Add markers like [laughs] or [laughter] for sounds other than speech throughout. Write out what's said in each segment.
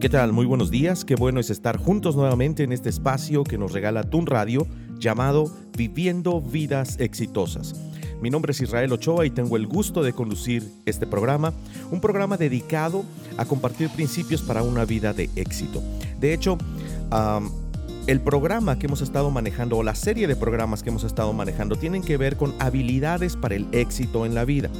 ¿Qué tal? Muy buenos días, qué bueno es estar juntos nuevamente en este espacio que nos regala Tun Radio llamado Viviendo Vidas Exitosas. Mi nombre es Israel Ochoa y tengo el gusto de conducir este programa, un programa dedicado a compartir principios para una vida de éxito. De hecho, el programa que hemos estado manejando o la serie de programas que hemos estado manejando tienen que ver con habilidades para el éxito en la vida.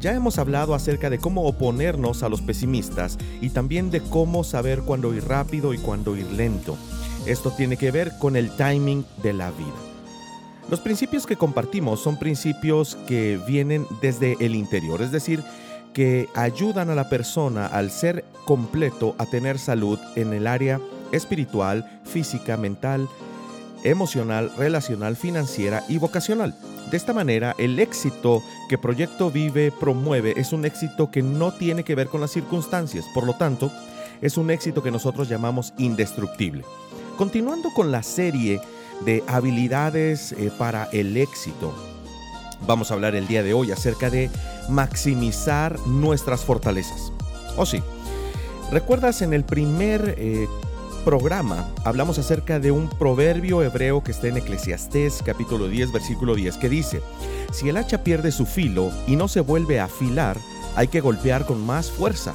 Ya hemos hablado acerca de cómo oponernos a los pesimistas y también de cómo saber cuándo ir rápido y cuándo ir lento. Esto tiene que ver con el timing de la vida. Los principios que compartimos son principios que vienen desde el interior, es decir, que ayudan a la persona al ser completo a tener salud en el área espiritual, física, mental, emocional, relacional, financiera y vocacional. De esta manera, el éxito que Proyecto Vive promueve es un éxito que no tiene que ver con las circunstancias, por lo tanto, es un éxito que nosotros llamamos indestructible. Continuando con la serie de habilidades eh, para el éxito, vamos a hablar el día de hoy acerca de maximizar nuestras fortalezas. ¿O oh, sí? ¿Recuerdas en el primer eh, programa hablamos acerca de un proverbio hebreo que está en Eclesiastés capítulo 10 versículo 10 que dice, si el hacha pierde su filo y no se vuelve a afilar, hay que golpear con más fuerza.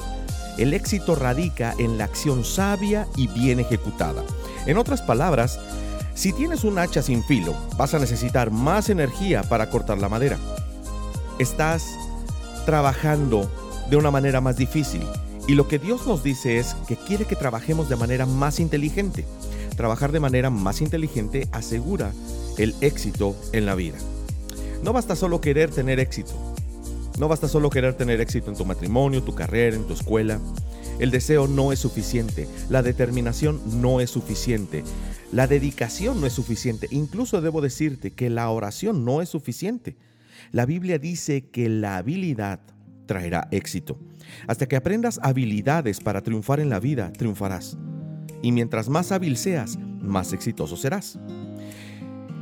El éxito radica en la acción sabia y bien ejecutada. En otras palabras, si tienes un hacha sin filo, vas a necesitar más energía para cortar la madera. Estás trabajando de una manera más difícil y lo que Dios nos dice es que quiere que trabajemos de manera más inteligente. Trabajar de manera más inteligente asegura el éxito en la vida. No basta solo querer tener éxito. No basta solo querer tener éxito en tu matrimonio, tu carrera, en tu escuela. El deseo no es suficiente. La determinación no es suficiente. La dedicación no es suficiente. Incluso debo decirte que la oración no es suficiente. La Biblia dice que la habilidad traerá éxito. Hasta que aprendas habilidades para triunfar en la vida, triunfarás. Y mientras más hábil seas, más exitoso serás.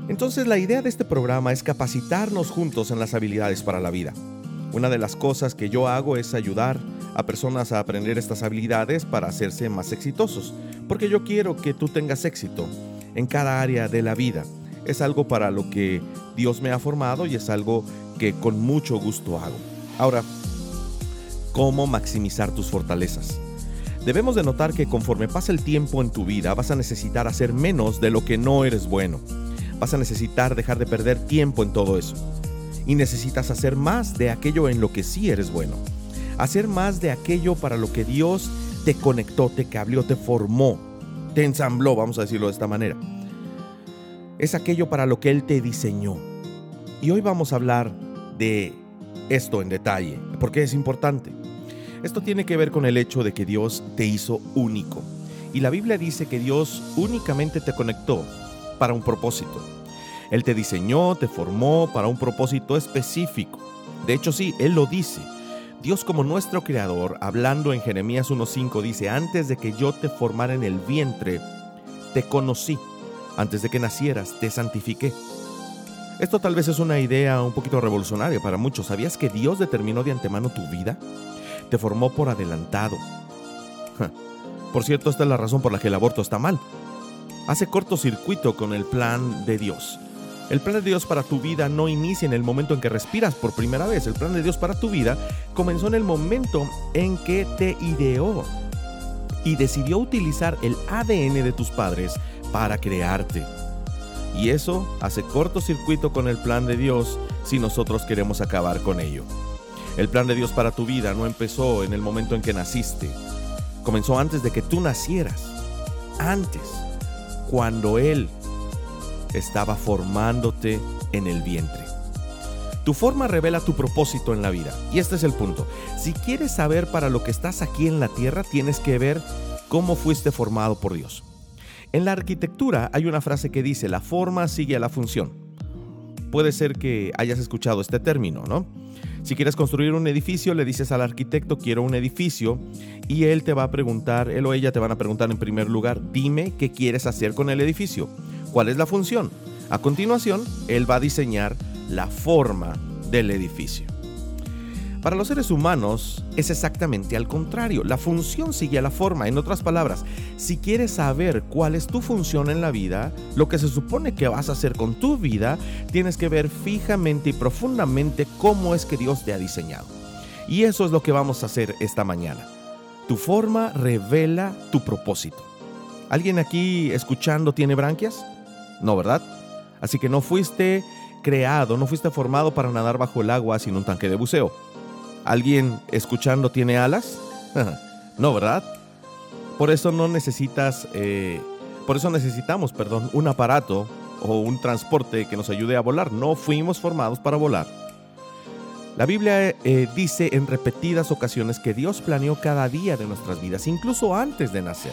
Entonces la idea de este programa es capacitarnos juntos en las habilidades para la vida. Una de las cosas que yo hago es ayudar a personas a aprender estas habilidades para hacerse más exitosos, porque yo quiero que tú tengas éxito en cada área de la vida. Es algo para lo que Dios me ha formado y es algo que con mucho gusto hago. Ahora, cómo maximizar tus fortalezas. Debemos de notar que conforme pasa el tiempo en tu vida vas a necesitar hacer menos de lo que no eres bueno. Vas a necesitar dejar de perder tiempo en todo eso. Y necesitas hacer más de aquello en lo que sí eres bueno. Hacer más de aquello para lo que Dios te conectó, te cableó, te formó, te ensambló, vamos a decirlo de esta manera. Es aquello para lo que Él te diseñó. Y hoy vamos a hablar de esto en detalle, porque es importante. Esto tiene que ver con el hecho de que Dios te hizo único. Y la Biblia dice que Dios únicamente te conectó para un propósito. Él te diseñó, te formó para un propósito específico. De hecho, sí, Él lo dice. Dios como nuestro creador, hablando en Jeremías 1.5, dice, antes de que yo te formara en el vientre, te conocí. Antes de que nacieras, te santifiqué. Esto tal vez es una idea un poquito revolucionaria para muchos. ¿Sabías que Dios determinó de antemano tu vida? Te formó por adelantado. Por cierto, esta es la razón por la que el aborto está mal. Hace cortocircuito con el plan de Dios. El plan de Dios para tu vida no inicia en el momento en que respiras por primera vez. El plan de Dios para tu vida comenzó en el momento en que te ideó y decidió utilizar el ADN de tus padres para crearte. Y eso hace cortocircuito con el plan de Dios si nosotros queremos acabar con ello. El plan de Dios para tu vida no empezó en el momento en que naciste. Comenzó antes de que tú nacieras. Antes, cuando Él estaba formándote en el vientre. Tu forma revela tu propósito en la vida. Y este es el punto. Si quieres saber para lo que estás aquí en la tierra, tienes que ver cómo fuiste formado por Dios. En la arquitectura hay una frase que dice, la forma sigue a la función. Puede ser que hayas escuchado este término, ¿no? Si quieres construir un edificio, le dices al arquitecto, quiero un edificio, y él te va a preguntar, él o ella te van a preguntar en primer lugar, dime qué quieres hacer con el edificio, cuál es la función. A continuación, él va a diseñar la forma del edificio. Para los seres humanos es exactamente al contrario. La función sigue a la forma. En otras palabras, si quieres saber cuál es tu función en la vida, lo que se supone que vas a hacer con tu vida, tienes que ver fijamente y profundamente cómo es que Dios te ha diseñado. Y eso es lo que vamos a hacer esta mañana. Tu forma revela tu propósito. ¿Alguien aquí escuchando tiene branquias? No, ¿verdad? Así que no fuiste creado, no fuiste formado para nadar bajo el agua sin un tanque de buceo. ¿Alguien escuchando tiene alas? [laughs] no, ¿verdad? Por eso no necesitas, eh, por eso necesitamos, perdón, un aparato o un transporte que nos ayude a volar. No fuimos formados para volar. La Biblia eh, dice en repetidas ocasiones que Dios planeó cada día de nuestras vidas, incluso antes de nacer.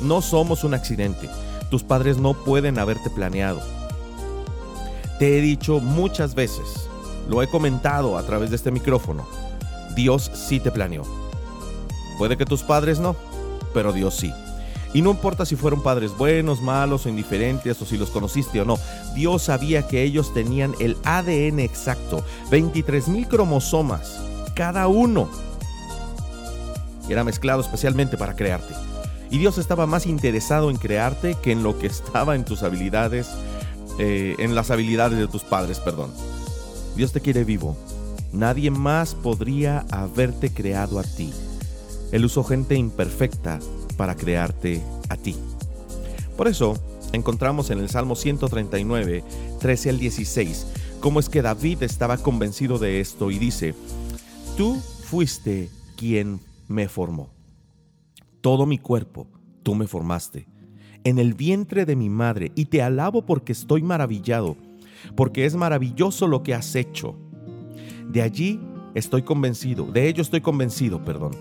No somos un accidente. Tus padres no pueden haberte planeado. Te he dicho muchas veces, lo he comentado a través de este micrófono, Dios sí te planeó. Puede que tus padres no, pero Dios sí. Y no importa si fueron padres buenos, malos o indiferentes o si los conociste o no, Dios sabía que ellos tenían el ADN exacto, 23 mil cromosomas, cada uno. Era mezclado especialmente para crearte. Y Dios estaba más interesado en crearte que en lo que estaba en tus habilidades, eh, en las habilidades de tus padres, perdón. Dios te quiere vivo, Nadie más podría haberte creado a ti. Él usó gente imperfecta para crearte a ti. Por eso encontramos en el Salmo 139, 13 al 16, cómo es que David estaba convencido de esto y dice, Tú fuiste quien me formó. Todo mi cuerpo, tú me formaste. En el vientre de mi madre, y te alabo porque estoy maravillado, porque es maravilloso lo que has hecho de allí estoy convencido, de ello estoy convencido, perdón.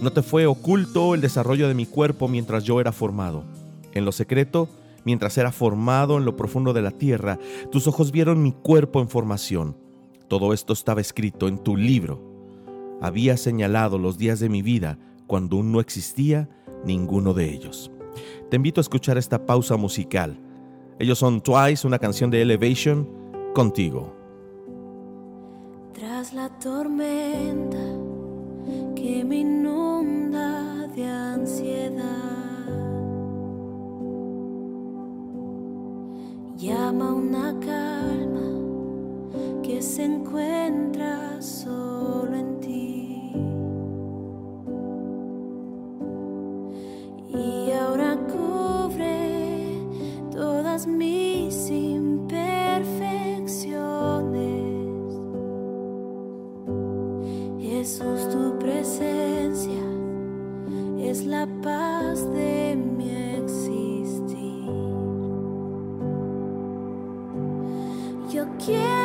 No te fue oculto el desarrollo de mi cuerpo mientras yo era formado. En lo secreto, mientras era formado en lo profundo de la tierra, tus ojos vieron mi cuerpo en formación. Todo esto estaba escrito en tu libro. Había señalado los días de mi vida cuando aún no existía ninguno de ellos. Te invito a escuchar esta pausa musical. Ellos son Twice, una canción de Elevation, contigo la tormenta que me inunda de ansiedad. Llama una calma que se encuentra solo en ti. Es la paz de mi existir. Yo quiero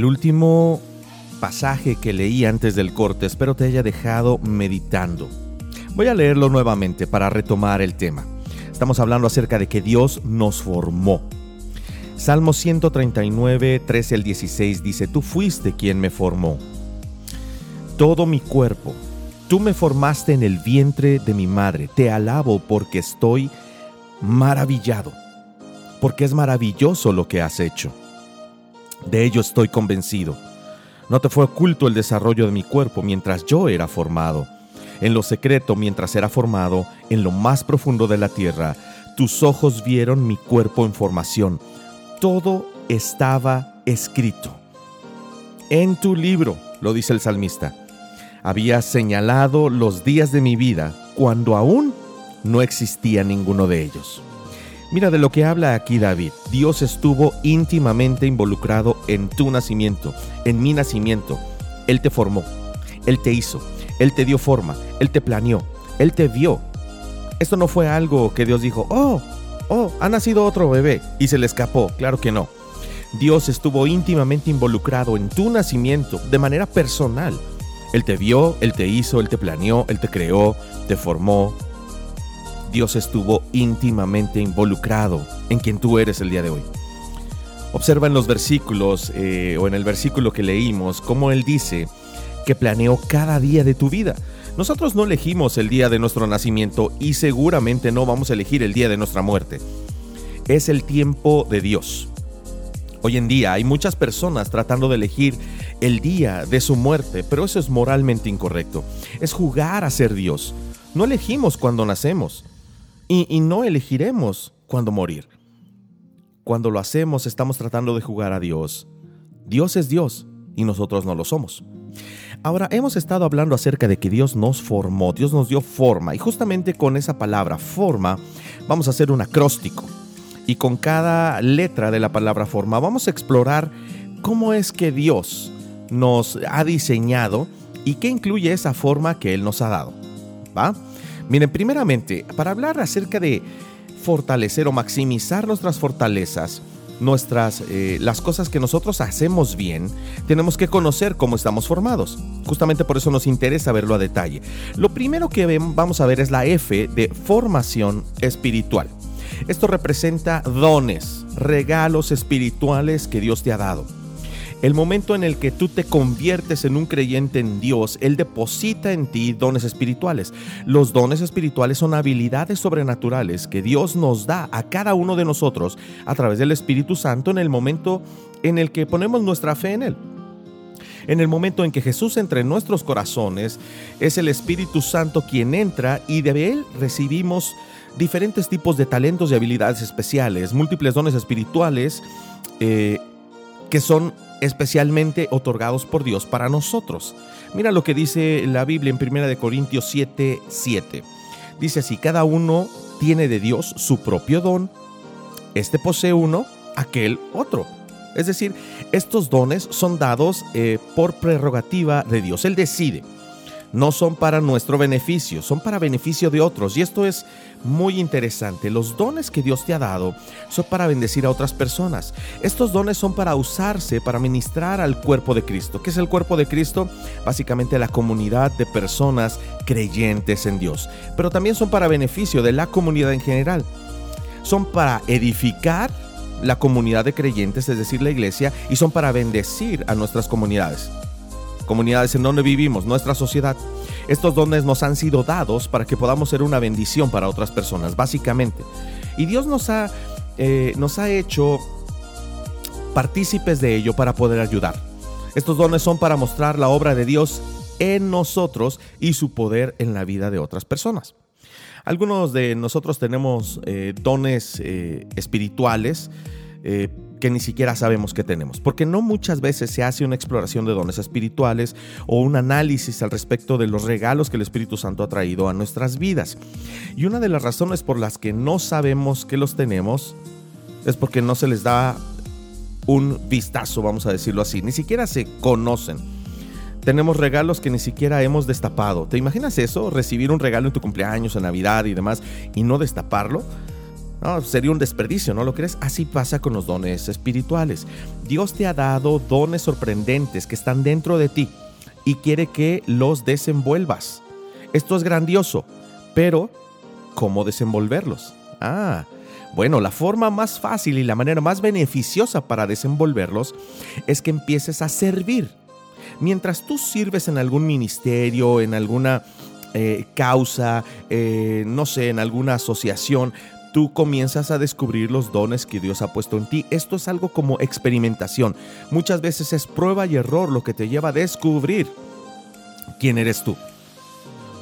El último pasaje que leí antes del corte espero te haya dejado meditando. Voy a leerlo nuevamente para retomar el tema. Estamos hablando acerca de que Dios nos formó. Salmo 139, 13 al 16 dice, Tú fuiste quien me formó. Todo mi cuerpo, tú me formaste en el vientre de mi madre. Te alabo porque estoy maravillado, porque es maravilloso lo que has hecho. De ello estoy convencido. No te fue oculto el desarrollo de mi cuerpo mientras yo era formado. En lo secreto, mientras era formado, en lo más profundo de la tierra, tus ojos vieron mi cuerpo en formación. Todo estaba escrito. En tu libro, lo dice el salmista, había señalado los días de mi vida cuando aún no existía ninguno de ellos. Mira de lo que habla aquí David. Dios estuvo íntimamente involucrado en tu nacimiento, en mi nacimiento. Él te formó, Él te hizo, Él te dio forma, Él te planeó, Él te vio. Esto no fue algo que Dios dijo, oh, oh, ha nacido otro bebé y se le escapó. Claro que no. Dios estuvo íntimamente involucrado en tu nacimiento de manera personal. Él te vio, Él te hizo, Él te planeó, Él te creó, te formó, Dios estuvo íntimamente involucrado en quien tú eres el día de hoy. Observa en los versículos eh, o en el versículo que leímos cómo Él dice que planeó cada día de tu vida. Nosotros no elegimos el día de nuestro nacimiento y seguramente no vamos a elegir el día de nuestra muerte. Es el tiempo de Dios. Hoy en día hay muchas personas tratando de elegir el día de su muerte, pero eso es moralmente incorrecto. Es jugar a ser Dios. No elegimos cuando nacemos y, no elegiremos cuándo morir. Cuando lo hacemos estamos tratando de jugar a Dios. Dios es Dios y nosotros no lo somos. Ahora, hemos estado hablando acerca de que Dios nos formó, Dios nos dio forma y justamente con esa palabra forma vamos a hacer un acróstico. Y con cada letra de la palabra forma vamos a explorar cómo es que Dios nos ha diseñado y qué incluye esa forma que Él nos ha dado. ¿Va? Miren, primeramente, para hablar acerca de fortalecer o maximizar nuestras fortalezas, nuestras eh, las cosas que nosotros hacemos bien, tenemos que conocer cómo estamos formados. Justamente por eso nos interesa verlo a detalle. Lo primero que vamos a ver es la F de formación espiritual. Esto representa dones, regalos espirituales que Dios te ha dado. El momento en el que tú te conviertes en un creyente en Dios, Él deposita en ti dones espirituales. Los dones espirituales son habilidades sobrenaturales que Dios nos da a cada uno de nosotros a través del Espíritu Santo en el momento en el que ponemos nuestra fe en Él. En el momento en que Jesús entra en nuestros corazones, es el Espíritu Santo quien entra y de Él recibimos diferentes tipos de talentos y habilidades especiales, múltiples dones espirituales eh, que son especialmente otorgados por Dios para nosotros. Mira lo que dice la Biblia en 1 Corintios 7, 7. Dice así, cada uno tiene de Dios su propio don, este posee uno, aquel otro. Es decir, estos dones son dados eh, por prerrogativa de Dios. Él decide no son para nuestro beneficio, son para beneficio de otros. Y esto es muy interesante. Los dones que Dios te ha dado son para bendecir a otras personas. Estos dones son para usarse para ministrar al cuerpo de Cristo. ¿Qué es el cuerpo de Cristo? Básicamente la comunidad de personas creyentes en Dios. Pero también son para beneficio de la comunidad en general. Son para edificar la comunidad de creyentes, es decir, la iglesia, y son para bendecir a nuestras comunidades comunidades en donde vivimos, nuestra sociedad. Estos dones nos han sido dados para que podamos ser una bendición para otras personas, básicamente. Y Dios nos ha, eh, nos ha hecho partícipes de ello para poder ayudar. Estos dones son para mostrar la obra de Dios en nosotros y su poder en la vida de otras personas. Algunos de nosotros tenemos eh, dones eh, espirituales, que ni siquiera sabemos que tenemos, porque no muchas veces se hace una exploración de dones espirituales o un análisis al respecto de los regalos que el Espíritu Santo ha traído a nuestras vidas. Y una de las razones por las que no sabemos que los tenemos es porque no se les da un vistazo, vamos a decirlo así. Ni siquiera se conocen. Tenemos regalos que ni siquiera hemos destapado. ¿Te imaginas eso? Recibir un regalo en tu cumpleaños, en Navidad y demás y no destaparlo. Sería un desperdicio, ¿no lo crees? Así pasa con los dones espirituales. Dios te ha dado dones sorprendentes que están dentro de ti y quiere que los desenvuelvas. Esto es grandioso, pero ¿cómo desenvolverlos? Ah, bueno, la forma más fácil y la manera más beneficiosa para desenvolverlos es que empieces a servir. Mientras tú sirves en algún ministerio, en alguna eh, causa, eh, no sé, en alguna asociación, tú comienzas a descubrir los dones que Dios ha puesto en ti. Esto es algo como experimentación. Muchas veces es prueba y error lo que te lleva a descubrir quién eres tú.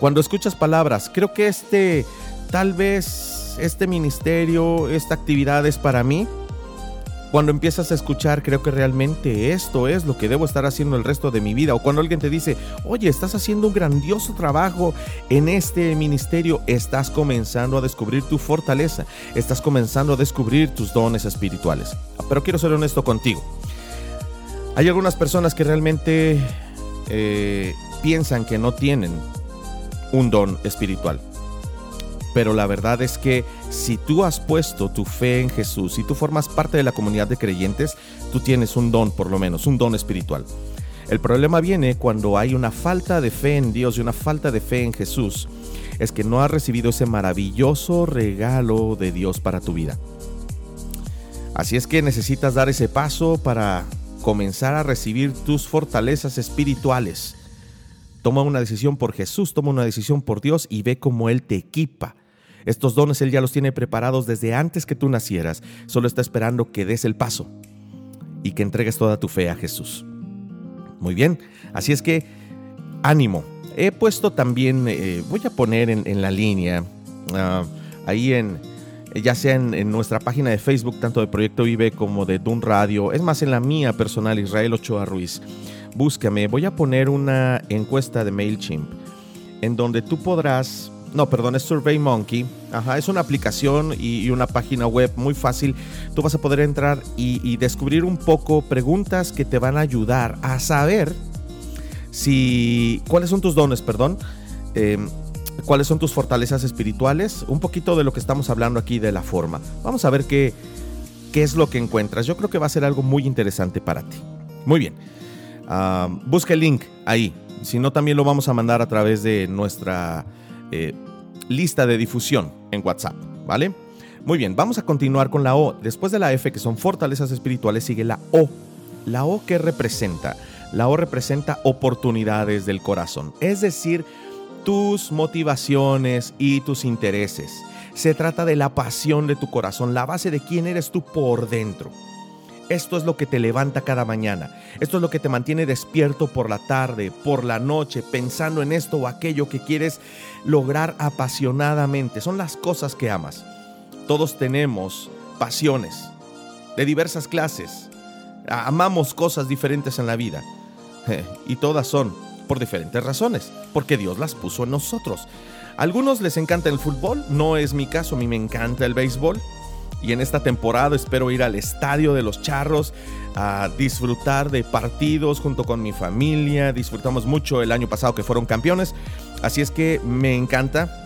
Cuando escuchas palabras, creo que este, tal vez, este ministerio, esta actividad es para mí. Cuando empiezas a escuchar, creo que realmente esto es lo que debo estar haciendo el resto de mi vida. O cuando alguien te dice, oye, estás haciendo un grandioso trabajo en este ministerio, estás comenzando a descubrir tu fortaleza, estás comenzando a descubrir tus dones espirituales. Pero quiero ser honesto contigo. Hay algunas personas que realmente eh, piensan que no tienen un don espiritual. Pero la verdad es que si tú has puesto tu fe en Jesús, si tú formas parte de la comunidad de creyentes, tú tienes un don por lo menos, un don espiritual. El problema viene cuando hay una falta de fe en Dios y una falta de fe en Jesús. Es que no has recibido ese maravilloso regalo de Dios para tu vida. Así es que necesitas dar ese paso para comenzar a recibir tus fortalezas espirituales. Toma una decisión por Jesús, toma una decisión por Dios y ve cómo Él te equipa. Estos dones Él ya los tiene preparados desde antes que tú nacieras. Solo está esperando que des el paso y que entregues toda tu fe a Jesús. Muy bien, así es que ánimo. He puesto también, eh, voy a poner en, la línea, uh, ahí en, ya sea en, en, nuestra página de Facebook, tanto de Proyecto Vive como de Dun Radio, es más en la mía personal, Israel Ochoa Ruiz búscame. Voy a poner una encuesta de MailChimp en donde tú podrás, no, perdón, es SurveyMonkey. Ajá, es una aplicación y, una página web muy fácil. Tú vas a poder entrar y, descubrir un poco preguntas que te van a ayudar a saber si cuáles son tus dones, perdón. Em, cuáles son tus fortalezas espirituales, un poquito de lo que estamos hablando aquí de la forma. Vamos a ver qué, qué es lo que encuentras. Yo creo que va a ser algo muy interesante para ti. Muy bien. Uh, busca el link ahí. Si no, también lo vamos a mandar a través de nuestra eh, lista de difusión en WhatsApp, ¿vale? Muy bien, vamos a continuar con la O. Después de la F, que son fortalezas espirituales, sigue la O. La O que representa? La O representa oportunidades del corazón, es decir, tus motivaciones y tus intereses. Se trata de la pasión de tu corazón, la base de quién eres tú por dentro. Esto es lo que te levanta cada mañana. Esto es lo que te mantiene despierto por la tarde, por la noche, pensando en esto o aquello que quieres lograr apasionadamente. Son las cosas que amas. Todos tenemos pasiones de diversas clases. Amamos cosas diferentes en la vida. Y todas son por diferentes razones, porque Dios las puso en nosotros. A algunos les encanta el fútbol, no es mi caso, a mí me encanta el béisbol y en esta temporada espero ir al estadio de los Charros a disfrutar de partidos junto con mi familia. Disfrutamos mucho el año pasado que fueron campeones, así es que me encanta.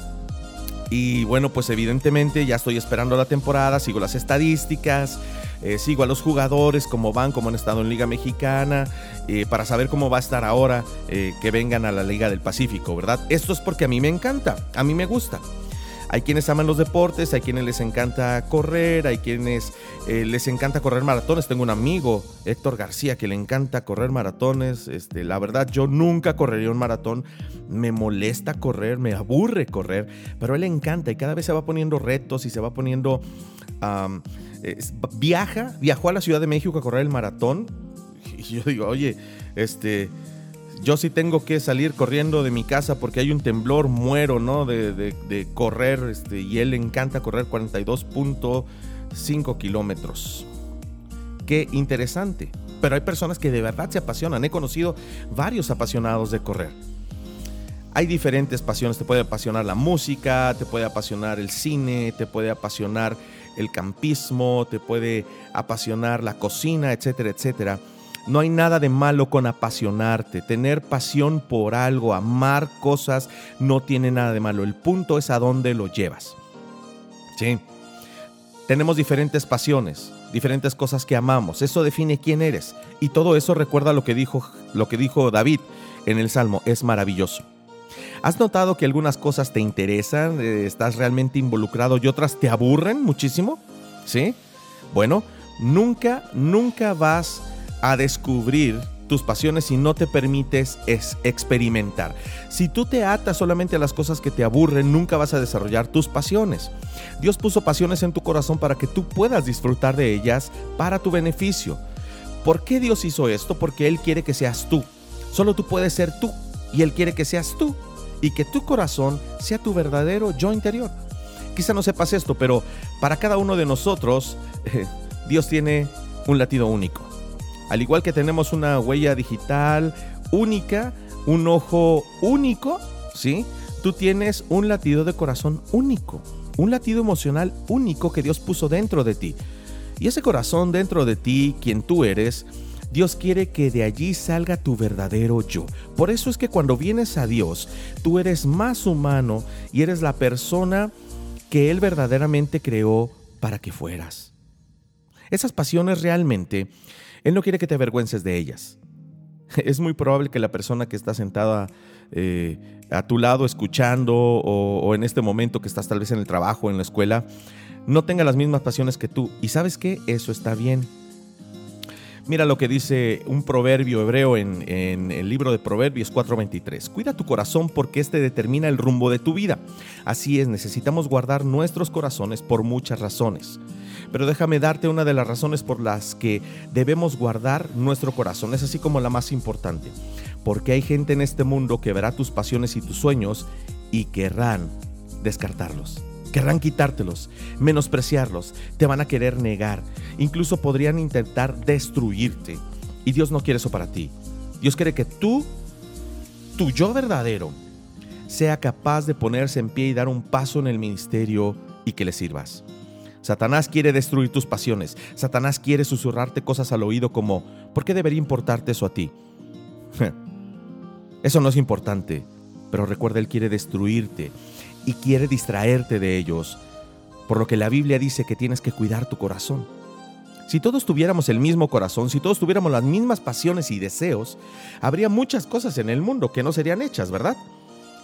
Y bueno, pues evidentemente ya estoy esperando la temporada, sigo las estadísticas, eh, sigo a los jugadores, cómo van, cómo han estado en Liga Mexicana, eh, para saber cómo va a estar ahora eh, que vengan a la Liga del Pacífico, ¿verdad? Esto es porque a mí me encanta, a mí me gusta. Hay quienes aman los deportes, hay quienes les encanta correr, hay quienes eh, les encanta correr maratones. Tengo un amigo, Héctor García, que le encanta correr maratones. Este, la verdad, yo nunca correría un maratón. Me molesta correr, me aburre correr, pero a él le encanta y cada vez se va poniendo retos y se va poniendo... viaja, viajó a la Ciudad de México a correr el maratón. Y yo digo, oye, este, yo sí tengo que salir corriendo de mi casa porque hay un temblor, muero, ¿no? De, correr, este, y él le encanta correr 42.5 kilómetros. Qué interesante. Pero hay personas que de verdad se apasionan. He conocido varios apasionados de correr. Hay diferentes pasiones. Te puede apasionar la música, te puede apasionar el cine, te puede apasionar el campismo, te puede apasionar la cocina, etcétera, etcétera. No hay nada de malo con apasionarte, tener pasión por algo, amar cosas, no tiene nada de malo. El punto es a dónde lo llevas. Sí. Tenemos diferentes pasiones, diferentes cosas que amamos. Eso define quién eres. Y todo eso recuerda lo que dijo, lo que dijo David en el Salmo. Es maravilloso. ¿Has notado que algunas cosas te interesan, eh, estás realmente involucrado y otras te aburren muchísimo? ¿Sí? Bueno, nunca, nunca vas a descubrir tus pasiones si no te permites es experimentar. Si tú te atas solamente a las cosas que te aburren, nunca vas a desarrollar tus pasiones. Dios puso pasiones en tu corazón para que tú puedas disfrutar de ellas para tu beneficio. ¿Por qué Dios hizo esto? Porque Él quiere que seas tú. Solo tú puedes ser tú y Él quiere que seas tú y que tu corazón sea tu verdadero yo interior. Quizá no sepas esto, pero para cada uno de nosotros [laughs] Dios tiene un latido único. Al igual que tenemos una huella digital única, un ojo único, ¿sí? Tú tienes un latido de corazón único, un latido emocional único que Dios puso dentro de ti. Y ese corazón dentro de ti, quien tú eres, Dios quiere que de allí salga tu verdadero yo. Por eso es que cuando vienes a Dios, tú eres más humano y eres la persona que Él verdaderamente creó para que fueras. Esas pasiones realmente él no quiere que te avergüences de ellas. [laughs] Es muy probable que la persona que está sentada eh, a tu lado escuchando o, en este momento que estás tal vez en el trabajo, en la escuela, no tenga las mismas pasiones que tú. Y sabes qué, eso está bien. Mira lo que dice un proverbio hebreo en, en, el libro de Proverbios 4:23. Cuida tu corazón porque este determina el rumbo de tu vida. Así es, necesitamos guardar nuestros corazones por muchas razones. Pero déjame darte una de las razones por las que debemos guardar nuestro corazón. Es así como la más importante. Porque hay gente en este mundo que verá tus pasiones y tus sueños y querrán descartarlos. Querrán quitártelos, menospreciarlos, te van a querer negar, incluso podrían intentar destruirte. Y Dios no quiere eso para ti. Dios quiere que tú, tu yo verdadero, sea capaz de ponerse en pie y dar un paso en el ministerio y que le sirvas. Satanás quiere destruir tus pasiones. Satanás quiere susurrarte cosas al oído como, ¿por qué debería importarte eso a ti? [laughs] Eso no es importante, pero recuerda, Él quiere destruirte y quiere distraerte de ellos, por lo que la Biblia dice que tienes que cuidar tu corazón. Si todos tuviéramos el mismo corazón, si todos tuviéramos las mismas pasiones y deseos, habría muchas cosas en el mundo que no serían hechas, ¿verdad?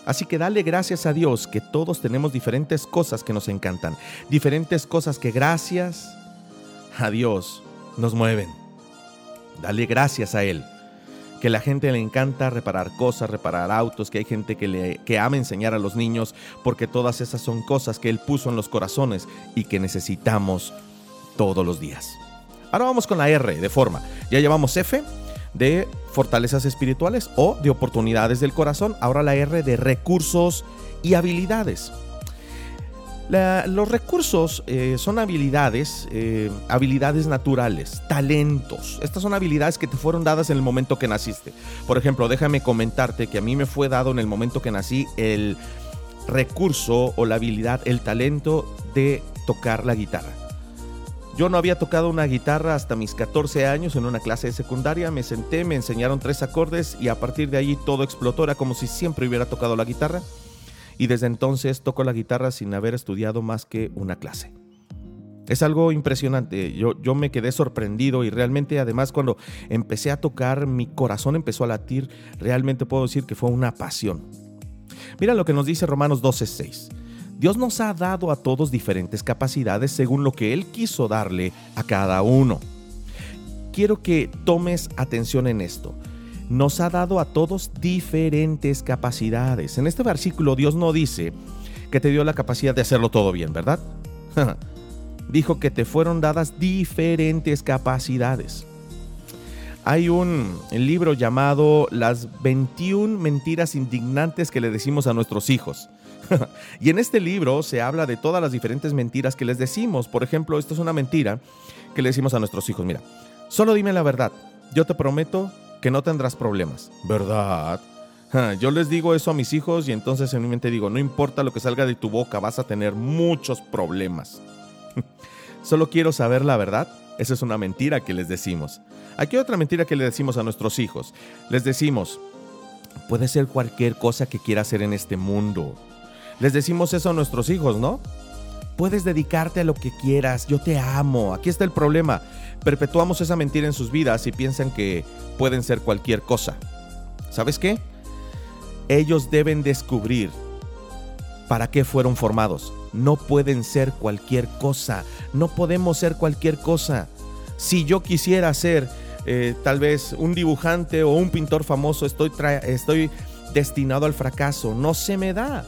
Así que dale gracias a Dios que todos tenemos diferentes cosas que nos encantan, diferentes cosas que gracias a Dios nos mueven. Dale gracias a Él. Que la gente le encanta reparar cosas, reparar autos, que hay gente que, le, que ama enseñar a los niños, porque todas esas son cosas que Él puso en los corazones y que necesitamos todos los días. Ahora vamos con la R de forma. Ya llevamos F de fortalezas espirituales o de oportunidades del corazón. Ahora la R de recursos y habilidades. Los recursos eh, son habilidades, eh, habilidades naturales, talentos. Estas son habilidades que te fueron dadas en el momento que naciste. Por ejemplo, déjame comentarte que a mí me fue dado en el momento que nací el recurso o la habilidad, el talento de tocar la guitarra. Yo no había tocado una guitarra hasta mis 14 años en una clase de secundaria. Me senté, me enseñaron tres acordes y a partir de allí todo explotó. Era como si siempre hubiera tocado la guitarra. Y desde entonces toco la guitarra sin haber estudiado más que una clase. Es algo impresionante. Yo, yo me quedé sorprendido y realmente además cuando empecé a tocar mi corazón empezó a latir. Realmente puedo decir que fue una pasión. Mira lo que nos dice Romanos 12:6. Dios nos ha dado a todos diferentes capacidades según lo que Él quiso darle a cada uno. Quiero que tomes atención en esto. Nos ha dado a todos diferentes capacidades. En este versículo Dios no dice que te dio la capacidad de hacerlo todo bien, ¿verdad? [laughs] Dijo que te fueron dadas diferentes capacidades. Hay un libro llamado Las 21 mentiras indignantes que le decimos a nuestros hijos. [laughs] y en este libro se habla de todas las diferentes mentiras que les decimos. Por ejemplo, esto es una mentira que le decimos a nuestros hijos. Mira, solo dime la verdad. Yo te prometo que no tendrás problemas. ¿Verdad? Yo les digo eso a mis hijos y entonces en mi mente digo, no importa lo que salga de tu boca, vas a tener muchos problemas. [laughs] Solo quiero saber la verdad. Esa es una mentira que les decimos. Aquí hay otra mentira que le decimos a nuestros hijos. Les decimos, puede ser cualquier cosa que quieras hacer en este mundo. Les decimos eso a nuestros hijos, ¿no? Puedes dedicarte a lo que quieras, yo te amo. Aquí está el problema. Perpetuamos esa mentira en sus vidas y piensan que pueden ser cualquier cosa. ¿Sabes qué? Ellos deben descubrir para qué fueron formados. No pueden ser cualquier cosa. No podemos ser cualquier cosa. Si yo quisiera ser eh, tal vez un dibujante o un pintor famoso, estoy, estoy destinado al fracaso. No se me da.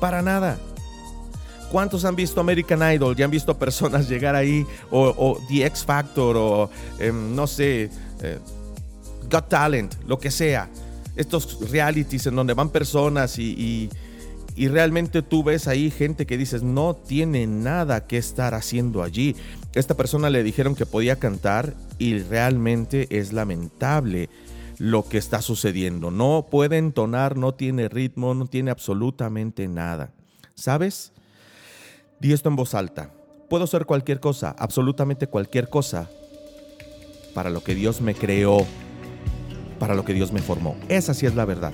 Para nada. ¿Cuántos han visto American Idol? Ya han visto personas [laughs] llegar ahí, o, The X Factor, o em, no sé, eh, Got Talent, lo que sea. Estos realities en donde van personas y, y realmente tú ves ahí gente que dices, no tiene nada que estar haciendo allí. Esta persona le dijeron que podía cantar y realmente es lamentable lo que está sucediendo. No puede entonar, no tiene ritmo, no tiene absolutamente nada. ¿Sabes? Di esto en voz alta. Puedo ser cualquier cosa, absolutamente cualquier cosa, para lo que Dios me creó, para lo que Dios me formó. Esa sí es la verdad.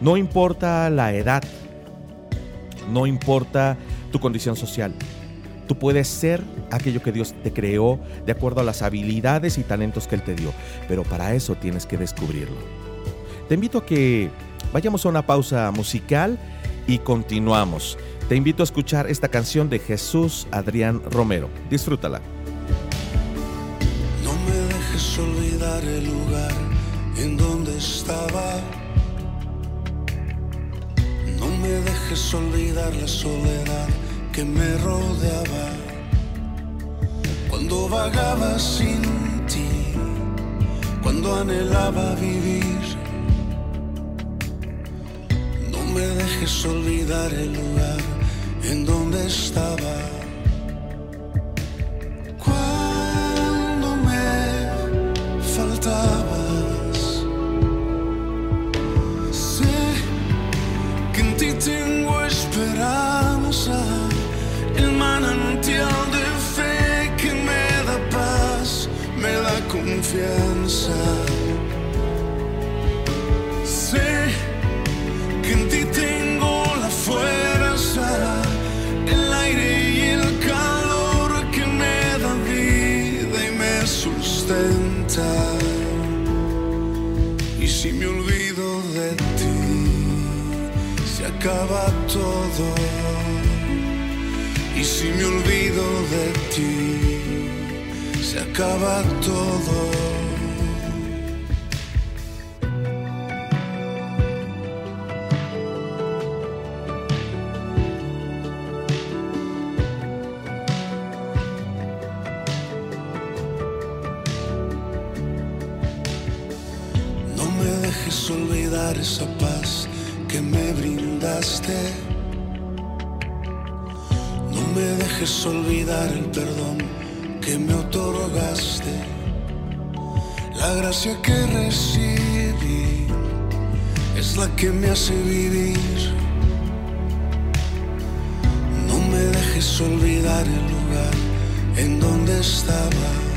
No importa la edad, no importa tu condición social. Tú puedes ser aquello que Dios te creó de acuerdo a las habilidades y talentos que Él te dio, pero para eso tienes que descubrirlo. Te invito a que vayamos a una pausa musical y continuamos. Te invito a escuchar esta canción de Jesús Adrián Romero. Disfrútala. No me dejes olvidar el lugar en donde estaba. No me dejes olvidar la soledad que me rodeaba. Cuando vagaba sin ti, cuando anhelaba vivir. No me dejes olvidar el lugar en donde estaba. Cuando me faltabas, Sé que en ti tengo la fuerza el aire y el calor que me da vida y me sustenta. Y si me olvido de ti, se acaba todo. Y si me olvido de ti, se acaba todo. Esa paz que me brindaste. No me dejes olvidar el perdón que me otorgaste. La gracia que recibí es la que me hace vivir. No me dejes olvidar el lugar en donde estaba.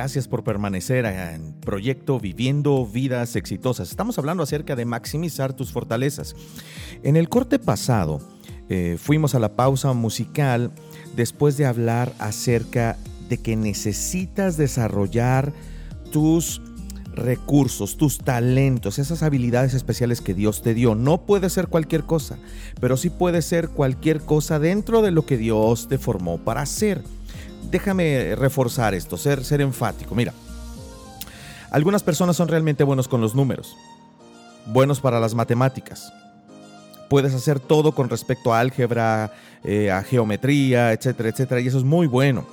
Gracias por permanecer en Proyecto Viviendo Vidas Exitosas. Estamos hablando acerca de maximizar tus fortalezas. En el corte pasado eh, fuimos a la pausa musical después de hablar acerca de que necesitas desarrollar tus recursos, tus talentos, esas habilidades especiales que Dios te dio. No puede ser cualquier cosa, pero sí puede ser cualquier cosa dentro de lo que Dios te formó para hacer déjame reforzar esto, ser, ser enfático. Mira, algunas personas son realmente buenos con los números, buenos para las matemáticas. Puedes hacer todo con respecto a álgebra, eh, a geometría, etcétera, etcétera, y eso es muy bueno.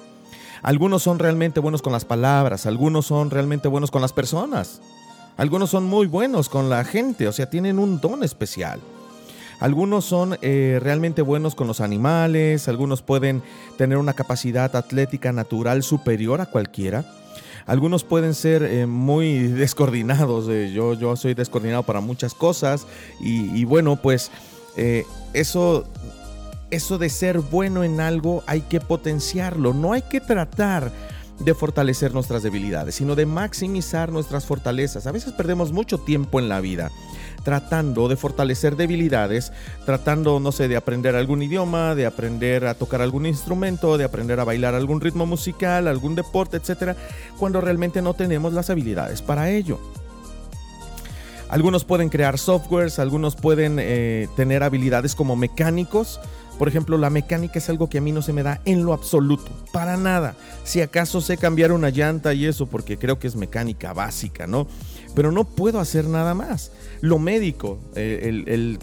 Algunos son realmente buenos con las palabras, algunos son realmente buenos con las personas, algunos son muy buenos con la gente, o sea, tienen un don especial. Algunos son eh, realmente buenos con los animales, algunos pueden tener una capacidad atlética natural superior a cualquiera. Algunos pueden ser eh, muy [laughs] descoordinados, eh, yo, yo soy descoordinado para muchas cosas y, bueno, pues eso, eso de ser bueno en algo hay que potenciarlo, no hay que tratar de fortalecer nuestras debilidades, sino de maximizar nuestras fortalezas. A veces perdemos mucho tiempo en la vida tratando de fortalecer debilidades, tratando, no sé, de aprender algún idioma, de aprender a tocar algún instrumento, de aprender a bailar algún ritmo musical, algún deporte, etcétera, cuando realmente no tenemos las habilidades para ello. Algunos pueden crear softwares, algunos pueden eh, tener habilidades como mecánicos. Por ejemplo, la mecánica es algo que a mí no se me da en lo absoluto, para nada. Si acaso sé cambiar una llanta y eso, porque creo que es mecánica básica, ¿no? pero no puedo hacer nada más. Lo médico, eh, el,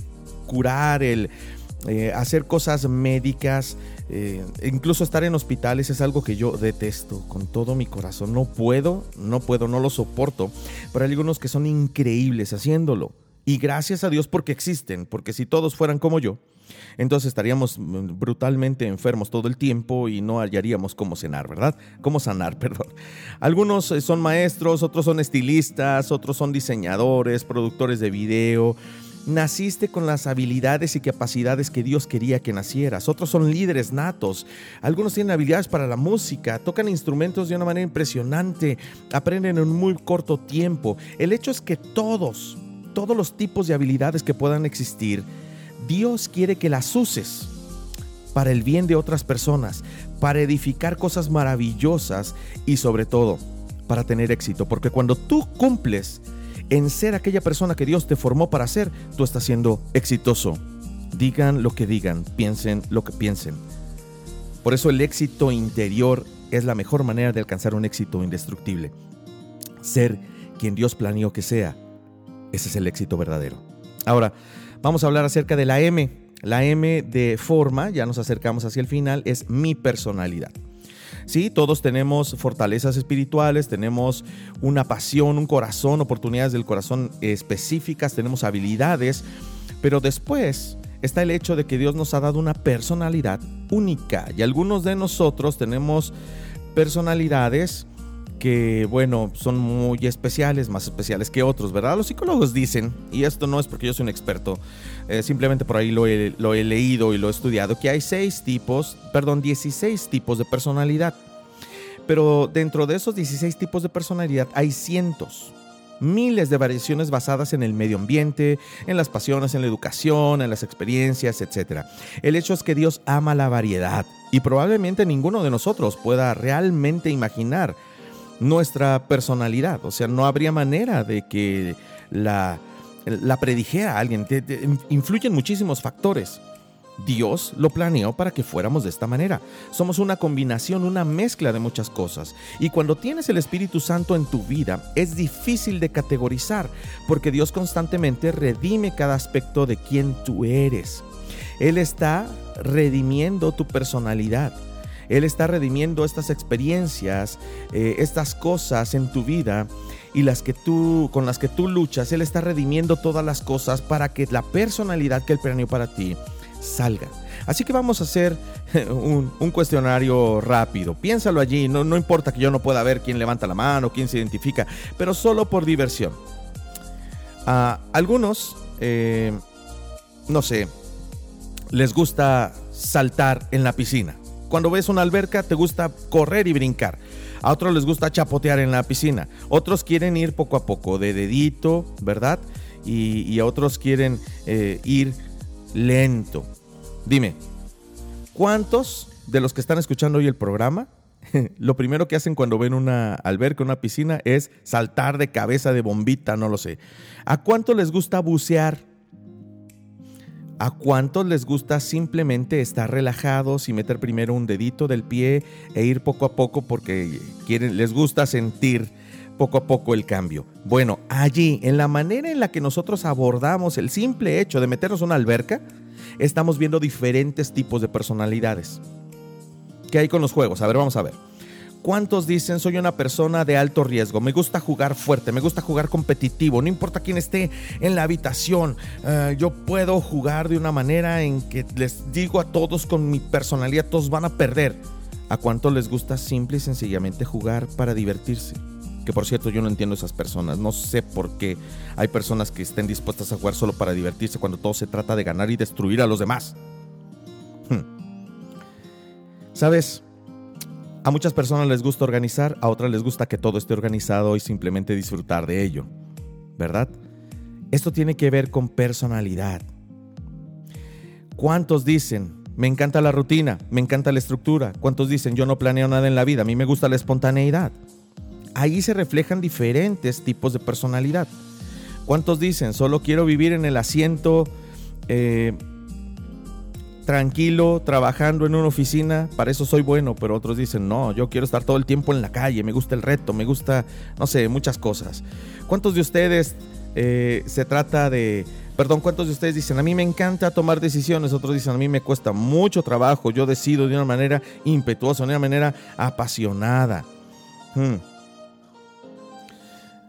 curar, el eh, hacer cosas médicas, eh, incluso estar en hospitales es algo que yo detesto con todo mi corazón. No puedo, no puedo, no lo soporto. Pero hay algunos que son increíbles haciéndolo. Y gracias a Dios porque existen, porque si todos fueran como yo, entonces estaríamos mm, brutalmente enfermos todo el tiempo y no hallaríamos cómo cenar, ¿verdad? Cómo sanar, [laughs] perdón. Algunos eh, son maestros, otros son estilistas, otros son diseñadores, productores de video. Naciste con las habilidades y capacidades que Dios quería que nacieras. Otros son líderes natos. Algunos tienen habilidades para la música, tocan instrumentos de una manera impresionante, aprenden en un muy corto tiempo. El hecho es que todos, todos los tipos de habilidades que puedan existir, Dios quiere que las uses para el bien de otras personas, para edificar cosas maravillosas y sobre todo para tener éxito. Porque cuando tú cumples en ser aquella persona que Dios te formó para ser, tú estás siendo exitoso. Digan lo que digan, piensen lo que piensen. Por eso el éxito interior es la mejor manera de alcanzar un éxito indestructible. Ser quien Dios planeó que sea, ese es el éxito verdadero. Ahora, Vamos a hablar acerca de la M. La M de forma, ya nos acercamos hacia el final, es mi personalidad. Sí, todos tenemos fortalezas espirituales, tenemos una pasión, un corazón, oportunidades del corazón específicas, tenemos habilidades, pero después está el hecho de que Dios nos ha dado una personalidad única y algunos de nosotros tenemos personalidades que, bueno, son muy especiales, más especiales que otros, ¿verdad? Los psicólogos dicen, y esto no es porque yo soy un experto, eh, simplemente por ahí lo he, lo he leído y lo he estudiado, que hay seis tipos, perdón, 16 tipos de personalidad. Pero dentro de esos 16 tipos de personalidad hay cientos, miles de variaciones basadas en el medio ambiente, en las pasiones, en la educación, en las experiencias, etc. El hecho es que Dios ama la variedad y probablemente ninguno de nosotros pueda realmente imaginar nuestra personalidad. O sea, no habría manera de que la, la predijera a alguien. influyen muchísimos factores. Dios lo planeó para que fuéramos de esta manera. Somos una combinación, una mezcla de muchas cosas. Y cuando tienes el Espíritu Santo en tu vida, es difícil de categorizar, porque Dios constantemente redime cada aspecto de quien tú eres. Él está redimiendo tu personalidad. Él está redimiendo estas experiencias, eh, estas cosas en tu vida y las que tú con las que tú luchas. Él está redimiendo todas las cosas para que la personalidad que él planeó para ti salga. Así que vamos a hacer [laughs] un, cuestionario rápido. Piénsalo allí, no, no importa que yo no pueda ver quién levanta la mano, quién se identifica, pero solo por diversión. A algunos, eh, no sé, les gusta saltar en la piscina. Cuando ves una alberca te gusta correr y brincar. A otros les gusta chapotear en la piscina. Otros quieren ir poco a poco, de dedito, ¿verdad? Y, a otros quieren eh, ir lento. Dime, ¿cuántos de los que están escuchando hoy el programa, [laughs] lo primero que hacen cuando ven una alberca, una piscina, es saltar de cabeza de bombita, no lo sé? ¿A cuántos les gusta bucear? ¿A cuántos les gusta simplemente estar relajados y meter primero un dedito del pie e ir poco a poco porque les gusta sentir poco a poco el cambio? Bueno, allí, en la manera en la que nosotros abordamos el simple hecho de meternos una alberca, estamos viendo diferentes tipos de personalidades. ¿Qué hay con los juegos? A ver, vamos a ver. ¿Cuántos dicen soy una persona de alto riesgo? Me gusta jugar fuerte, me gusta jugar competitivo, no importa quién esté en la habitación, eh, yo puedo jugar de una manera en que les digo a todos con mi personalidad, todos van a perder. ¿A cuántos les gusta simple y sencillamente jugar para divertirse? Que por cierto yo no entiendo esas personas, no sé por qué hay personas que estén dispuestas a jugar solo para divertirse cuando todo se trata de ganar y destruir a los demás. Hmm. ¿Sabes? A muchas personas les gusta organizar, a otras les gusta que todo esté organizado y simplemente disfrutar de ello, ¿verdad? Esto tiene que ver con personalidad. ¿Cuántos dicen, me encanta la rutina, me encanta la estructura? ¿Cuántos dicen, yo no planeo nada en la vida, a mí me gusta la espontaneidad? Ahí se reflejan diferentes tipos de personalidad. ¿Cuántos dicen, solo quiero vivir en el asiento eh, tranquilo, trabajando en una oficina, para eso soy bueno, pero otros dicen, no, yo quiero estar todo el tiempo en la calle, me gusta el reto, me gusta, no sé, muchas cosas. ¿Cuántos de ustedes eh, se trata de, perdón, cuántos de ustedes dicen, a mí me encanta tomar decisiones, otros dicen, a mí me cuesta mucho trabajo, yo decido de una manera impetuosa, de una manera apasionada? Hmm.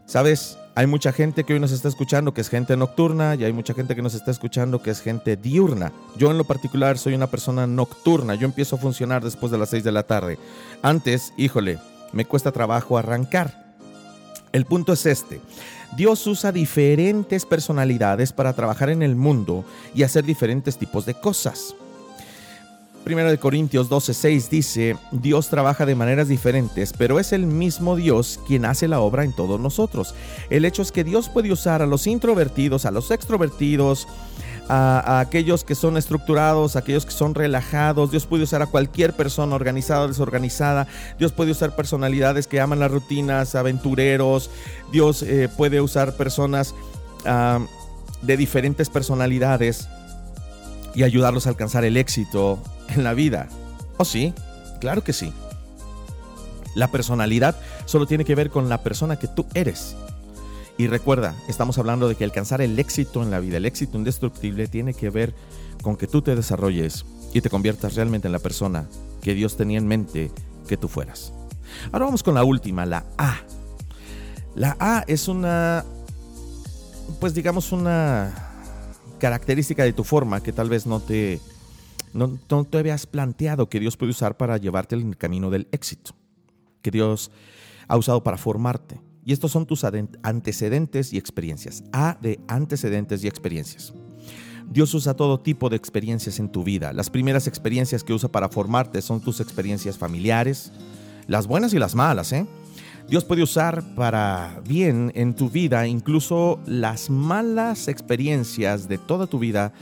¿Sabes? Hay mucha gente que hoy nos está escuchando que es gente nocturna y hay mucha gente que nos está escuchando que es gente diurna. Yo en lo particular soy una persona nocturna. Yo empiezo a funcionar después de las 6 de la tarde. Antes, híjole, me cuesta trabajo arrancar. El punto es este. Dios usa diferentes personalidades para trabajar en el mundo y hacer diferentes tipos de cosas. Primera de Corintios 12:6 dice, Dios trabaja de maneras diferentes, pero es el mismo Dios quien hace la obra en todos nosotros. El hecho es que Dios puede usar a los introvertidos, a los extrovertidos, a, aquellos que son estructurados, a aquellos que son relajados. Dios puede usar a cualquier persona organizada o desorganizada. Dios puede usar personalidades que aman las rutinas, aventureros. Dios eh, puede usar personas uh, de diferentes personalidades y ayudarlos a alcanzar el éxito en la vida. ¿Oh sí? Claro que sí. La personalidad solo tiene que ver con la persona que tú eres. Y recuerda, estamos hablando de que alcanzar el éxito en la vida, el éxito indestructible, tiene que ver con que tú te desarrolles y te conviertas realmente en la persona que Dios tenía en mente que tú fueras. Ahora vamos con la última, la A. La A es una, pues digamos, una característica de tu forma que tal vez no te, no, te habías planteado que Dios puede usar para llevarte en el camino del éxito, que Dios ha usado para formarte. Y estos son tus antecedentes y experiencias. A de antecedentes y experiencias. Dios usa todo tipo de experiencias en tu vida. Las primeras experiencias que usa para formarte son tus experiencias familiares, las buenas y las malas, ¿eh? Dios puede usar para bien en tu vida incluso las malas experiencias de toda tu vida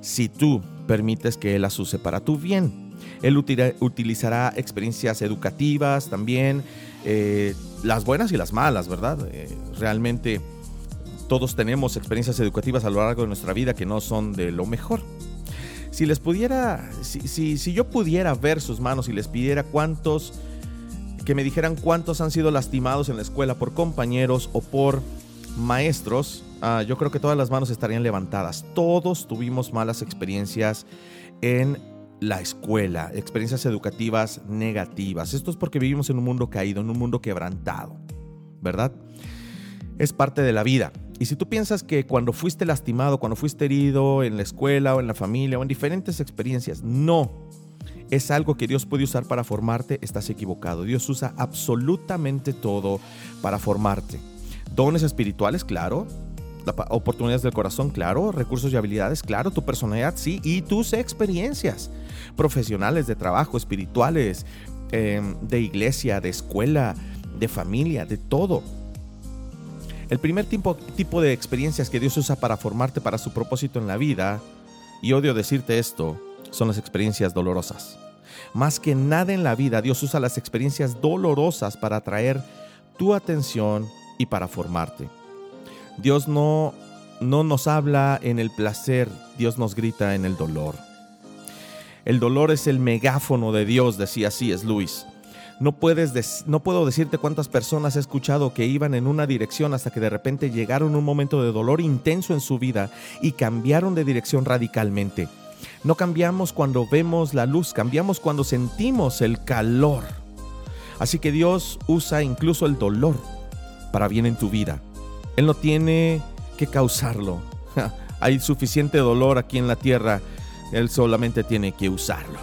si tú permites que Él las use para tu bien. Él utilizará experiencias educativas también, eh, las buenas y las malas, ¿verdad? Eh, realmente todos tenemos experiencias educativas a lo largo de nuestra vida que no son de lo mejor. Si les pudiera, si, si, si yo pudiera ver sus manos y les pidiera cuántos, que me dijeran cuántos han sido lastimados en la escuela por compañeros o por maestros, uh, yo creo que todas las manos estarían levantadas. Todos tuvimos malas experiencias en la escuela, experiencias educativas negativas. Esto es porque vivimos en un mundo caído, en un mundo quebrantado, ¿verdad? Es parte de la vida. Y si tú piensas que cuando fuiste lastimado, cuando fuiste herido en la escuela o en la familia o en diferentes experiencias, no, es algo que Dios puede usar para formarte, estás equivocado. Dios usa absolutamente todo para formarte. Dones espirituales, claro. Oportunidades del corazón, claro. Recursos y habilidades, claro. Tu personalidad, sí. Y tus experiencias profesionales, de trabajo, espirituales, eh, de iglesia, de escuela, de familia, de todo. El primer tipo, tipo de experiencias que Dios usa para formarte para su propósito en la vida, y odio decirte esto, son las experiencias dolorosas. Más que nada en la vida, Dios usa las experiencias dolorosas para atraer tu atención y para formarte. Dios no, no nos habla en el placer, Dios nos grita en el dolor. El dolor es el megáfono de Dios, decía así es Luis. No, puedes no puedo decirte cuántas personas he escuchado que iban en una dirección hasta que de repente llegaron un momento de dolor intenso en su vida y cambiaron de dirección radicalmente. No cambiamos cuando vemos la luz, cambiamos cuando sentimos el calor. Así que Dios usa incluso el dolor para bien en tu vida. Él no tiene que causarlo. Hay suficiente dolor aquí en la tierra. Él solamente tiene que usarlo.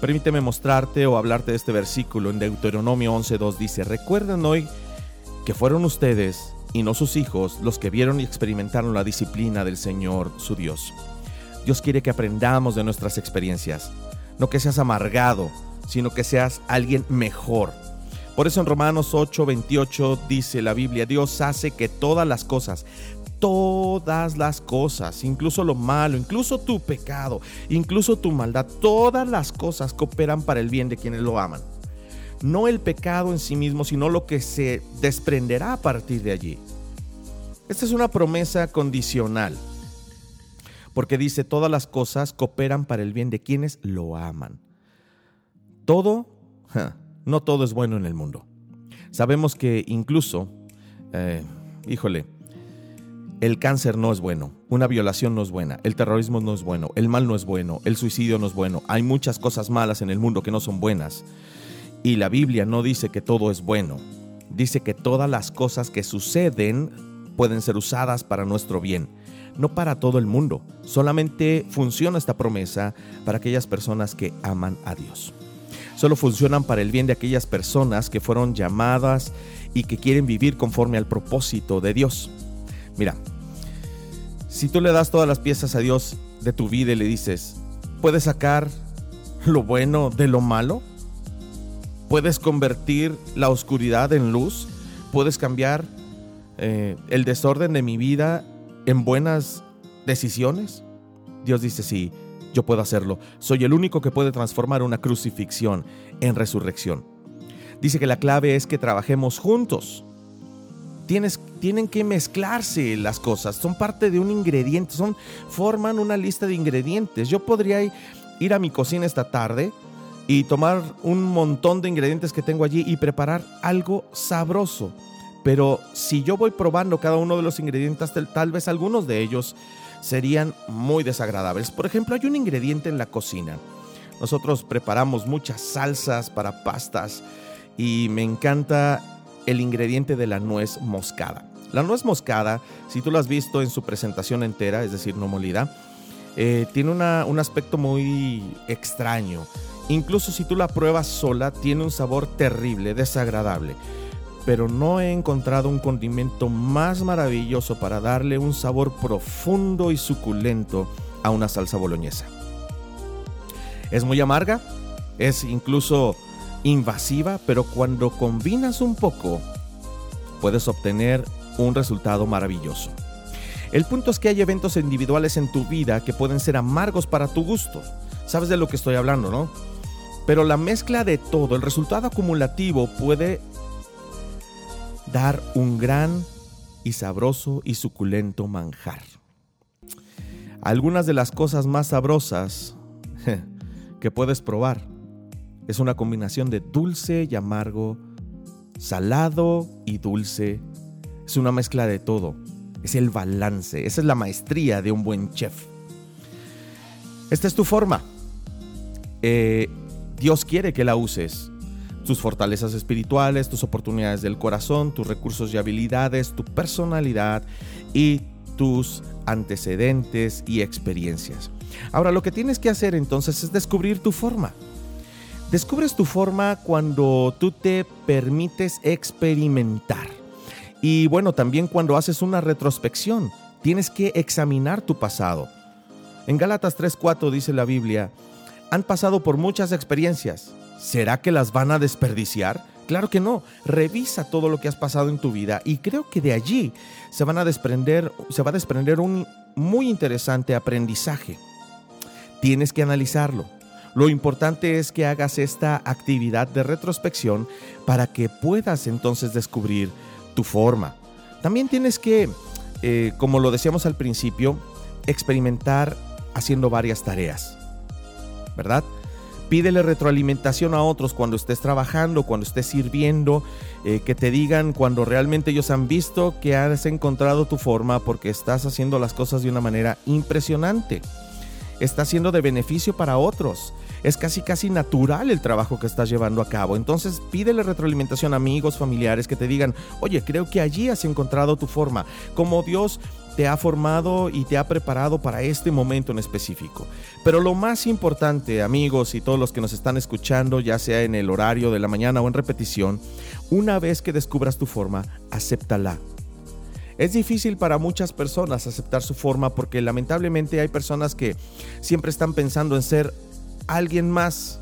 Permíteme mostrarte o hablarte de este versículo en Deuteronomio 11.2 dice, recuerden hoy que fueron ustedes y no sus hijos los que vieron y experimentaron la disciplina del Señor su Dios. Dios quiere que aprendamos de nuestras experiencias, no que seas amargado, sino que seas alguien mejor. Por eso en Romanos 8:28 dice la Biblia, Dios hace que todas las cosas, todas las cosas, incluso lo malo, incluso tu pecado, incluso tu maldad, todas las cosas cooperan para el bien de quienes lo aman. No el pecado en sí mismo, sino lo que se desprenderá a partir de allí. Esta es una promesa condicional, porque dice, todas las cosas cooperan para el bien de quienes lo aman. Todo, no todo es bueno en el mundo. Sabemos que incluso, eh, híjole, el cáncer no es bueno, una violación no es buena, el terrorismo no es bueno, el mal no es bueno, el suicidio no es bueno. Hay muchas cosas malas en el mundo que no son buenas. Y la Biblia no dice que todo es bueno. Dice que todas las cosas que suceden pueden ser usadas para nuestro bien. No para todo el mundo. Solamente funciona esta promesa para aquellas personas que aman a Dios. Solo funcionan para el bien de aquellas personas que fueron llamadas y que quieren vivir conforme al propósito de Dios. Mira, si tú le das todas las piezas a Dios de tu vida y le dices, ¿puedes sacar lo bueno de lo malo? ¿Puedes convertir la oscuridad en luz? ¿Puedes cambiar eh, el desorden de mi vida en buenas decisiones? Dios dice, sí, yo puedo hacerlo. Soy el único que puede transformar una crucifixión en resurrección. Dice que la clave es que trabajemos juntos tienen que mezclarse las cosas, son parte de un ingrediente, son, forman una lista de ingredientes. Yo podría ir a mi cocina esta tarde y tomar un montón de ingredientes que tengo allí y preparar algo sabroso. Pero si yo voy probando cada uno de los ingredientes, tal vez algunos de ellos serían muy desagradables. Por ejemplo, hay un ingrediente en la cocina. Nosotros preparamos muchas salsas para pastas y me encanta el ingrediente de la nuez moscada. La nuez moscada, si tú la has visto en su presentación entera, es decir, no molida, eh, tiene un aspecto muy extraño. Incluso si tú la pruebas sola, tiene un sabor terrible, desagradable. Pero no he encontrado un condimento más maravilloso para darle un sabor profundo y suculento a una salsa boloñesa. Es muy amarga, es incluso invasiva, pero cuando combinas un poco, puedes obtener un resultado maravilloso. El punto es que hay eventos individuales en tu vida que pueden ser amargos para tu gusto. Sabes de lo que estoy hablando, ¿no? Pero la mezcla de todo, el resultado acumulativo puede dar un gran y sabroso y suculento manjar. Algunas de las cosas más sabrosas [laughs] que puedes probar es una combinación de dulce y amargo, salado y dulce. Es una mezcla de todo. Es el balance. Esa es la maestría de un buen chef. Esta es tu forma. Eh, Dios quiere que la uses. Tus fortalezas espirituales, tus oportunidades del corazón, tus recursos y habilidades, tu personalidad y tus antecedentes y experiencias. Ahora, lo que tienes que hacer entonces es descubrir tu forma. Descubres tu forma cuando tú te permites experimentar. Y bueno, también cuando haces una retrospección, tienes que examinar tu pasado. En Gálatas 3:4 dice la Biblia, han pasado por muchas experiencias. ¿Será que las van a desperdiciar? Claro que no. Revisa todo lo que has pasado en tu vida y creo que de allí se van a desprender se va a desprender un muy interesante aprendizaje. Tienes que analizarlo. Lo importante es que hagas esta actividad de retrospección para que puedas entonces descubrir tu forma. También tienes que, eh, como lo decíamos al principio, experimentar haciendo varias tareas. ¿Verdad? Pídele retroalimentación a otros cuando estés trabajando, cuando estés sirviendo, eh, que te digan cuando realmente ellos han visto que has encontrado tu forma porque estás haciendo las cosas de una manera impresionante. Está siendo de beneficio para otros es casi casi natural el trabajo que estás llevando a cabo. Entonces pídele retroalimentación a amigos, familiares que te digan, oye, creo que allí has encontrado tu forma, como Dios te ha formado y te ha preparado para este momento en específico. Pero lo más importante, amigos y todos los que nos están escuchando, ya sea en el horario de la mañana o en repetición, una vez que descubras tu forma, acéptala. Es difícil para muchas personas aceptar su forma porque lamentablemente hay personas que siempre están pensando en ser alguien más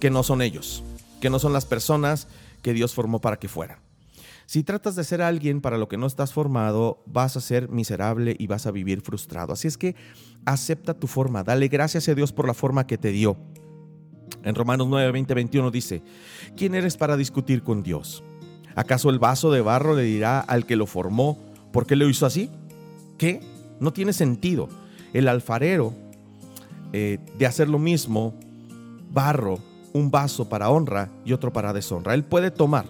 que no son ellos, que no son las personas que Dios formó para que fueran. Si tratas de ser alguien para lo que no estás formado, vas a ser miserable y vas a vivir frustrado. Así es que acepta tu forma, dale gracias a Dios por la forma que te dio. En Romanos 9, 20, 21 dice, ¿quién eres para discutir con Dios? ¿Acaso el vaso de barro le dirá al que lo formó, ¿por qué lo hizo así? ¿Qué? No tiene sentido. El alfarero eh, de hacer lo mismo, barro, un vaso para honra y otro para deshonra. Él puede tomar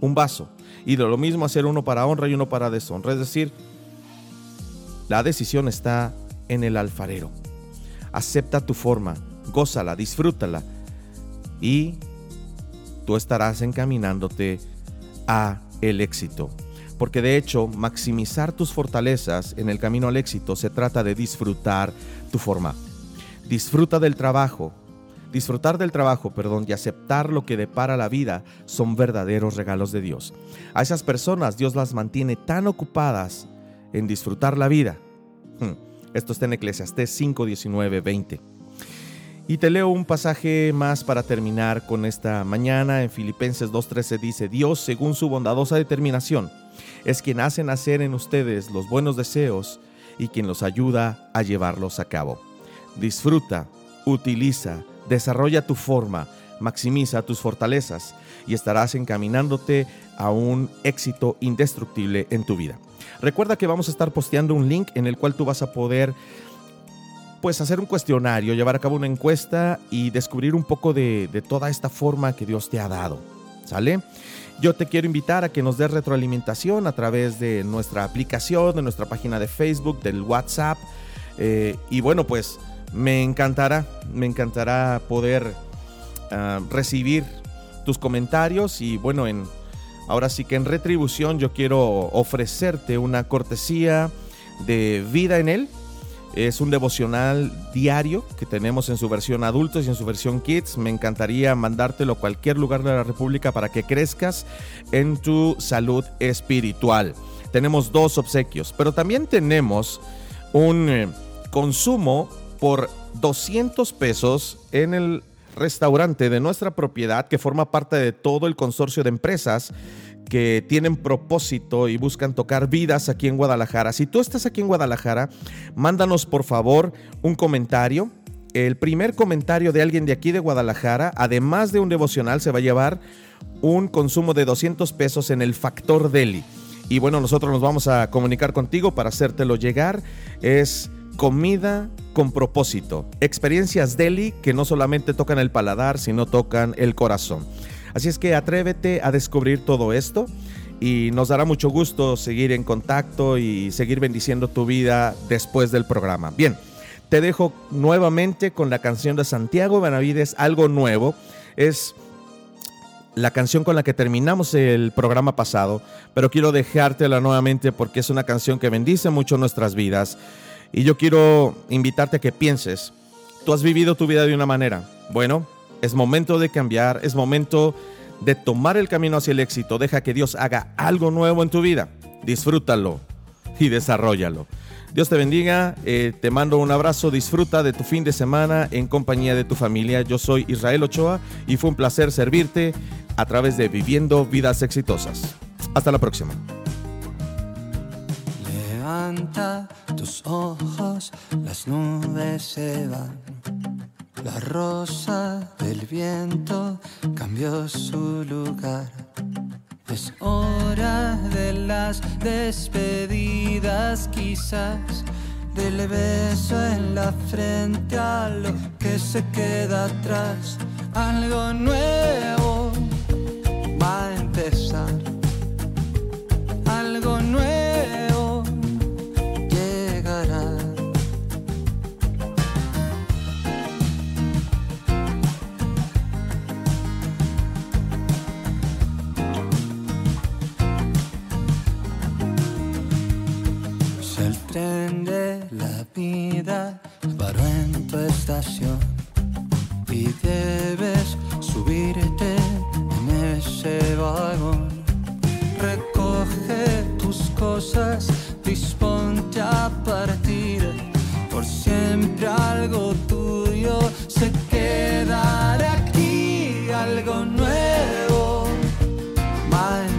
un vaso y lo mismo hacer uno para honra y uno para deshonra. Es decir, la decisión está en el alfarero. Acepta tu forma, gózala, disfrútala y tú estarás encaminándote a el éxito. Porque de hecho, maximizar tus fortalezas en el camino al éxito se trata de disfrutar tu forma. Disfruta del trabajo. Disfrutar del trabajo, perdón, y aceptar lo que depara la vida son verdaderos regalos de Dios. A esas personas Dios las mantiene tan ocupadas en disfrutar la vida. Hmm, esto está en Eclesiastés 5, 19, 20. Y te leo un pasaje más para terminar con esta mañana. En Filipenses 2.13 dice, Dios, según su bondadosa determinación, es quien hace nacer en ustedes los buenos deseos y quien los ayuda a llevarlos a cabo. Disfruta, utiliza, desarrolla tu forma, maximiza tus fortalezas y estarás encaminándote a un éxito indestructible en tu vida. Recuerda que vamos a estar posteando un link en el cual tú vas a poder pues hacer un cuestionario, llevar a cabo una encuesta y descubrir un poco de, de toda esta forma que Dios te ha dado. ¿Sale? Yo te quiero invitar a que nos des retroalimentación a través de nuestra aplicación, de nuestra página de Facebook, del WhatsApp. Eh, y bueno, pues me encantará, me encantará poder uh, recibir tus comentarios y bueno, en, ahora sí que en retribución yo quiero ofrecerte una cortesía de vida en él. Es un devocional diario que tenemos en su versión adultos y en su versión kids. Me encantaría mandártelo a cualquier lugar de la República para que crezcas en tu salud espiritual. Tenemos dos obsequios, pero también tenemos un eh, consumo por 200 pesos en el restaurante de nuestra propiedad que forma parte de todo el consorcio de empresas que tienen propósito y buscan tocar vidas aquí en Guadalajara. Si tú estás aquí en Guadalajara, mándanos por favor un comentario. El primer comentario de alguien de aquí de Guadalajara, además de un devocional, se va a llevar un consumo de 200 pesos en el Factor Deli. Y bueno, nosotros nos vamos a comunicar contigo para hacértelo llegar. Es comida con propósito. Experiencias deli que no solamente tocan el paladar, sino tocan el corazón. Así es que atrévete a descubrir todo esto y nos dará mucho gusto seguir en contacto y seguir bendiciendo tu vida después del programa. Bien, te dejo nuevamente con la canción de Santiago Benavides, algo nuevo. Es la canción con la que terminamos el programa pasado, pero quiero dejártela nuevamente porque es una canción que bendice mucho nuestras vidas. Y yo quiero invitarte a que pienses, tú has vivido tu vida de una manera. Bueno, es momento de cambiar, es momento de tomar el camino hacia el éxito. Deja que Dios haga algo nuevo en tu vida. Disfrútalo y desarrollalo. Dios te bendiga, eh, te mando un abrazo, disfruta de tu fin de semana en compañía de tu familia. Yo soy Israel Ochoa y fue un placer servirte a través de Viviendo Vidas Exitosas. Hasta la próxima. Levanta tus ojos, las nubes se van. La rosa del viento cambió su lugar. Es hora de las despedidas quizás, del beso en la frente a lo que se queda atrás. Algo nuevo va a empezar. Algo nuevo vida en tu estación y debes subirte en ese vagón. Recoge tus cosas, disponte a partir. Por siempre algo tuyo se quedará aquí, algo nuevo va